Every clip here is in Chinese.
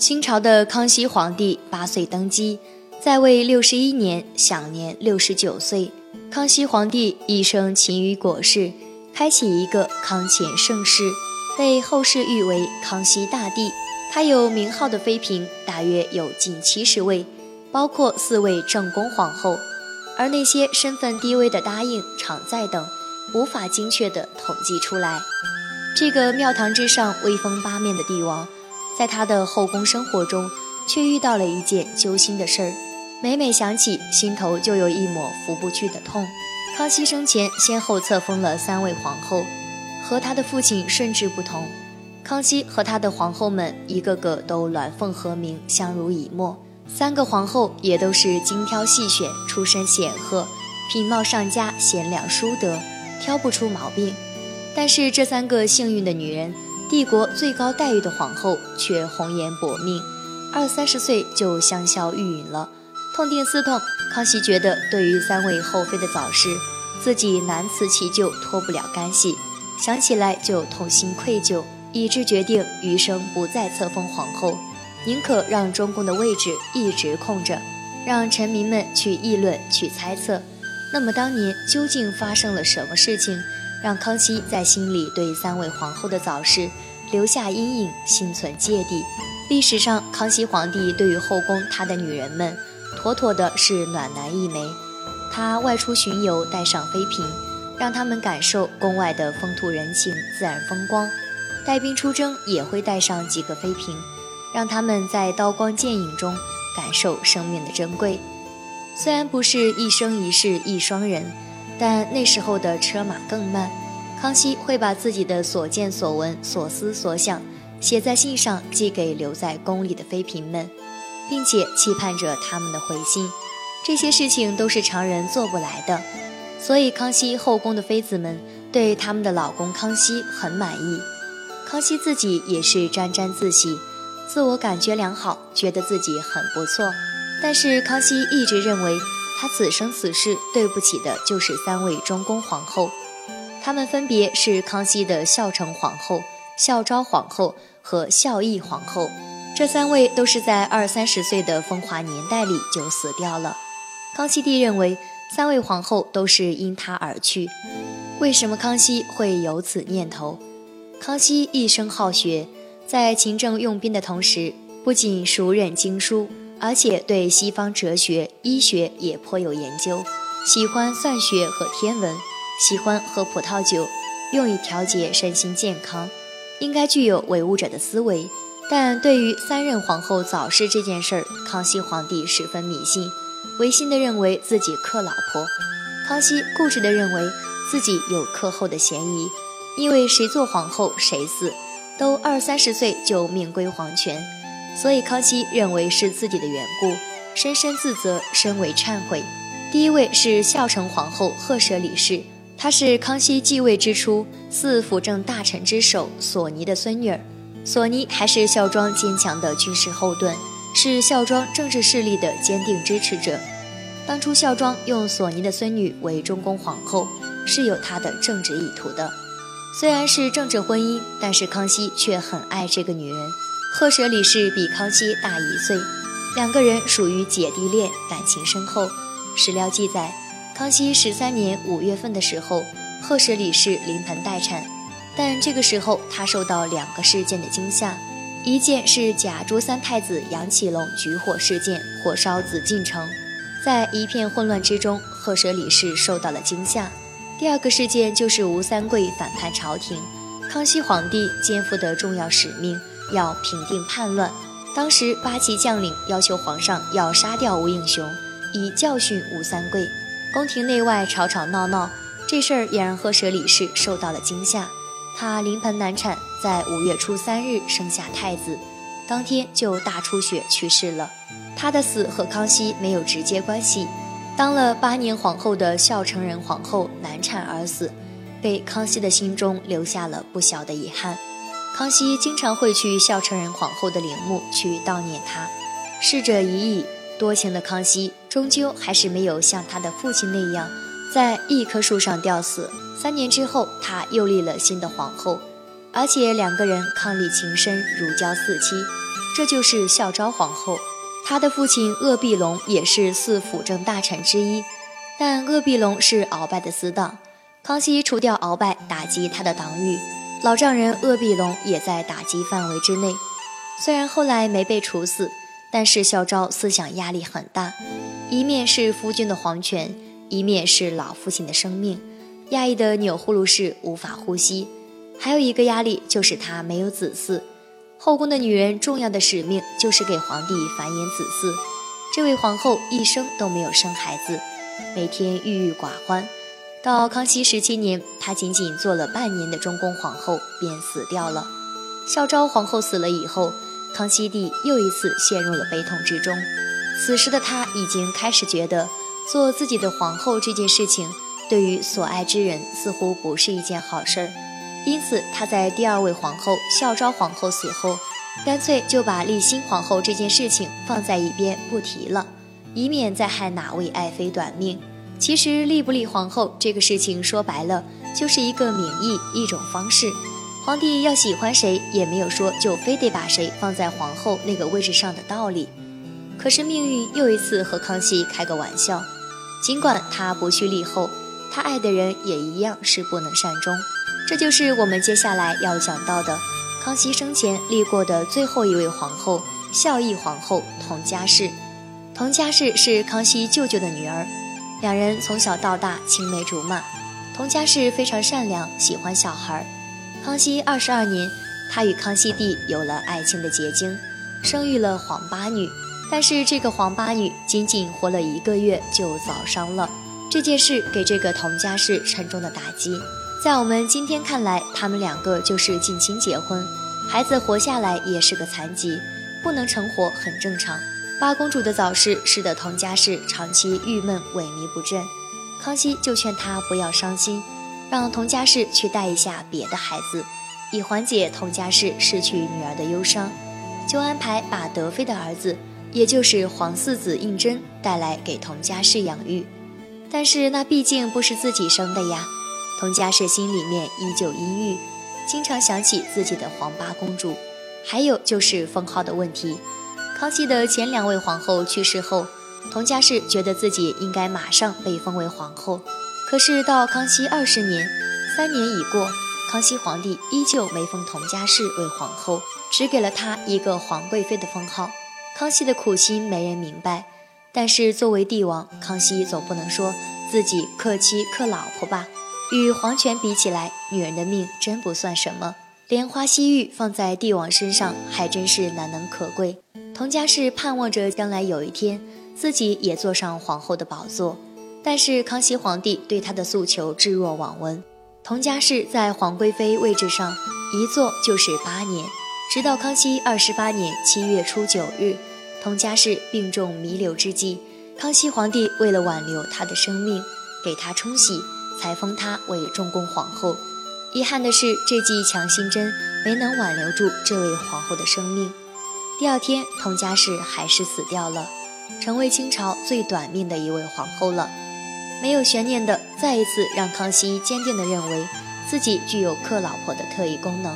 清朝的康熙皇帝八岁登基，在位六十一年，享年六十九岁。康熙皇帝一生勤于国事，开启一个康乾盛世，被后世誉为康熙大帝。他有名号的妃嫔大约有近七十位，包括四位正宫皇后，而那些身份低微的答应、常在等，无法精确地统计出来。这个庙堂之上威风八面的帝王，在他的后宫生活中，却遇到了一件揪心的事儿，每每想起，心头就有一抹拂不去的痛。康熙生前先后册封了三位皇后，和他的父亲顺治不同。康熙和他的皇后们一个个都鸾凤和鸣，相濡以沫。三个皇后也都是精挑细选，出身显赫，品貌上佳，贤良淑德，挑不出毛病。但是这三个幸运的女人，帝国最高待遇的皇后却红颜薄命，二三十岁就香消玉殒了。痛定思痛，康熙觉得对于三位后妃的早逝，自己难辞其咎，脱不了干系，想起来就痛心愧疚。以致决定余生不再册封皇后，宁可让中宫的位置一直空着，让臣民们去议论、去猜测。那么当年究竟发生了什么事情，让康熙在心里对三位皇后的早逝留下阴影，心存芥蒂？历史上，康熙皇帝对于后宫他的女人们，妥妥的是暖男一枚。他外出巡游，带上妃嫔，让他们感受宫外的风土人情、自然风光。带兵出征也会带上几个妃嫔，让他们在刀光剑影中感受生命的珍贵。虽然不是一生一世一双人，但那时候的车马更慢。康熙会把自己的所见所闻、所思所想写在信上，寄给留在宫里的妃嫔们，并且期盼着他们的回信。这些事情都是常人做不来的，所以康熙后宫的妃子们对他们的老公康熙很满意。康熙自己也是沾沾自喜，自我感觉良好，觉得自己很不错。但是康熙一直认为，他此生此世对不起的就是三位中宫皇后，她们分别是康熙的孝成皇后、孝昭皇后和孝义皇后。这三位都是在二三十岁的风华年代里就死掉了。康熙帝认为，三位皇后都是因他而去。为什么康熙会有此念头？康熙一生好学，在勤政用兵的同时，不仅熟稔经书，而且对西方哲学、医学也颇有研究，喜欢算学和天文，喜欢喝葡萄酒，用以调节身心健康，应该具有唯物者的思维。但对于三任皇后早逝这件事儿，康熙皇帝十分迷信，违心的认为自己克老婆。康熙固执的认为自己有克后的嫌疑。因为谁做皇后谁死，都二三十岁就命归黄泉，所以康熙认为是自己的缘故，深深自责，深为忏悔。第一位是孝成皇后赫舍里氏，她是康熙继位之初四辅政大臣之首索尼的孙女儿，索尼还是孝庄坚强的军事后盾，是孝庄政治势力的坚定支持者。当初孝庄用索尼的孙女为中宫皇后，是有他的政治意图的。虽然是政治婚姻，但是康熙却很爱这个女人。赫舍里氏比康熙大一岁，两个人属于姐弟恋，感情深厚。史料记载，康熙十三年五月份的时候，赫舍里氏临盆待产，但这个时候她受到两个事件的惊吓，一件是假朱三太子杨启隆举火事件，火烧紫禁城，在一片混乱之中，赫舍里氏受到了惊吓。第二个事件就是吴三桂反叛朝廷，康熙皇帝肩负的重要使命要平定叛乱。当时八旗将领要求皇上要杀掉吴应熊，以教训吴三桂。宫廷内外吵吵闹闹，这事儿也让赫舍里氏受到了惊吓。她临盆难产，在五月初三日生下太子，当天就大出血去世了。她的死和康熙没有直接关系。当了八年皇后的孝成仁皇后难产而死，被康熙的心中留下了不小的遗憾。康熙经常会去孝成仁皇后的陵墓去悼念她。逝者已矣，多情的康熙终究还是没有像他的父亲那样，在一棵树上吊死。三年之后，他又立了新的皇后，而且两个人伉俪情深，如胶似漆。这就是孝昭皇后。她的父亲鄂必龙也是四辅政大臣之一，但鄂必龙是鳌拜的死党。康熙除掉鳌拜，打击他的党羽，老丈人鄂必龙也在打击范围之内。虽然后来没被处死，但是孝昭思想压力很大，一面是夫君的皇权，一面是老父亲的生命，压抑的钮祜禄氏无法呼吸。还有一个压力就是他没有子嗣。后宫的女人重要的使命就是给皇帝繁衍子嗣。这位皇后一生都没有生孩子，每天郁郁寡欢。到康熙十七年，她仅仅做了半年的中宫皇后便死掉了。孝昭皇后死了以后，康熙帝又一次陷入了悲痛之中。此时的他已经开始觉得做自己的皇后这件事情，对于所爱之人似乎不是一件好事儿。因此，他在第二位皇后孝昭皇后死后，干脆就把立新皇后这件事情放在一边不提了，以免再害哪位爱妃短命。其实立不立皇后这个事情，说白了就是一个名义，一种方式。皇帝要喜欢谁，也没有说就非得把谁放在皇后那个位置上的道理。可是命运又一次和康熙开个玩笑，尽管他不去立后，他爱的人也一样是不能善终。这就是我们接下来要讲到的，康熙生前立过的最后一位皇后——孝义皇后佟佳氏。佟佳氏是康熙舅舅的女儿，两人从小到大青梅竹马。佟佳氏非常善良，喜欢小孩。康熙二十二年，她与康熙帝有了爱情的结晶，生育了皇八女。但是这个皇八女仅仅活了一个月就早伤了，这件事给这个佟佳氏沉重的打击。在我们今天看来，他们两个就是近亲结婚，孩子活下来也是个残疾，不能成活很正常。八公主的早逝使得佟佳氏长期郁闷萎靡不振，康熙就劝她不要伤心，让佟佳氏去带一下别的孩子，以缓解佟佳氏失去女儿的忧伤，就安排把德妃的儿子，也就是皇四子胤禛带来给佟佳氏养育。但是那毕竟不是自己生的呀。佟佳氏心里面依旧阴郁，经常想起自己的皇八公主，还有就是封号的问题。康熙的前两位皇后去世后，佟佳氏觉得自己应该马上被封为皇后。可是到康熙二十年，三年已过，康熙皇帝依旧没封佟佳氏为皇后，只给了她一个皇贵妃的封号。康熙的苦心没人明白，但是作为帝王，康熙总不能说自己克妻克老婆吧。与皇权比起来，女人的命真不算什么。莲花惜玉放在帝王身上，还真是难能可贵。佟佳氏盼望着将来有一天，自己也坐上皇后的宝座。但是康熙皇帝对她的诉求置若罔闻。佟佳氏在皇贵妃位置上一坐就是八年，直到康熙二十八年七月初九日，佟佳氏病重弥留之际，康熙皇帝为了挽留她的生命，给她冲喜。才封她为中宫皇后。遗憾的是，这剂强心针没能挽留住这位皇后的生命。第二天，佟佳氏还是死掉了，成为清朝最短命的一位皇后了。没有悬念的，再一次让康熙坚定地认为自己具有克老婆的特异功能。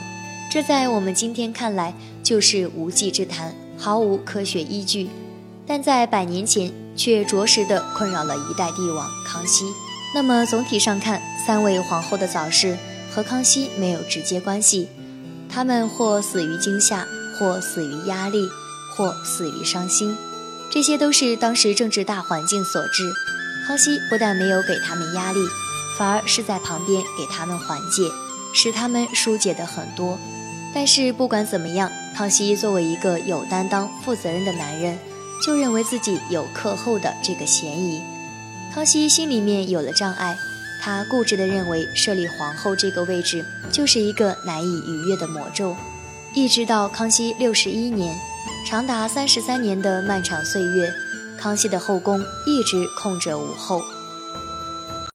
这在我们今天看来就是无稽之谈，毫无科学依据。但在百年前，却着实的困扰了一代帝王康熙。那么总体上看，三位皇后的早逝和康熙没有直接关系，他们或死于惊吓，或死于压力，或死于伤心，这些都是当时政治大环境所致。康熙不但没有给他们压力，反而是在旁边给他们缓解，使他们疏解的很多。但是不管怎么样，康熙作为一个有担当、负责任的男人，就认为自己有克后的这个嫌疑。康熙心里面有了障碍，他固执地认为设立皇后这个位置就是一个难以逾越的魔咒。一直到康熙六十一年，长达三十三年的漫长岁月，康熙的后宫一直空着无后，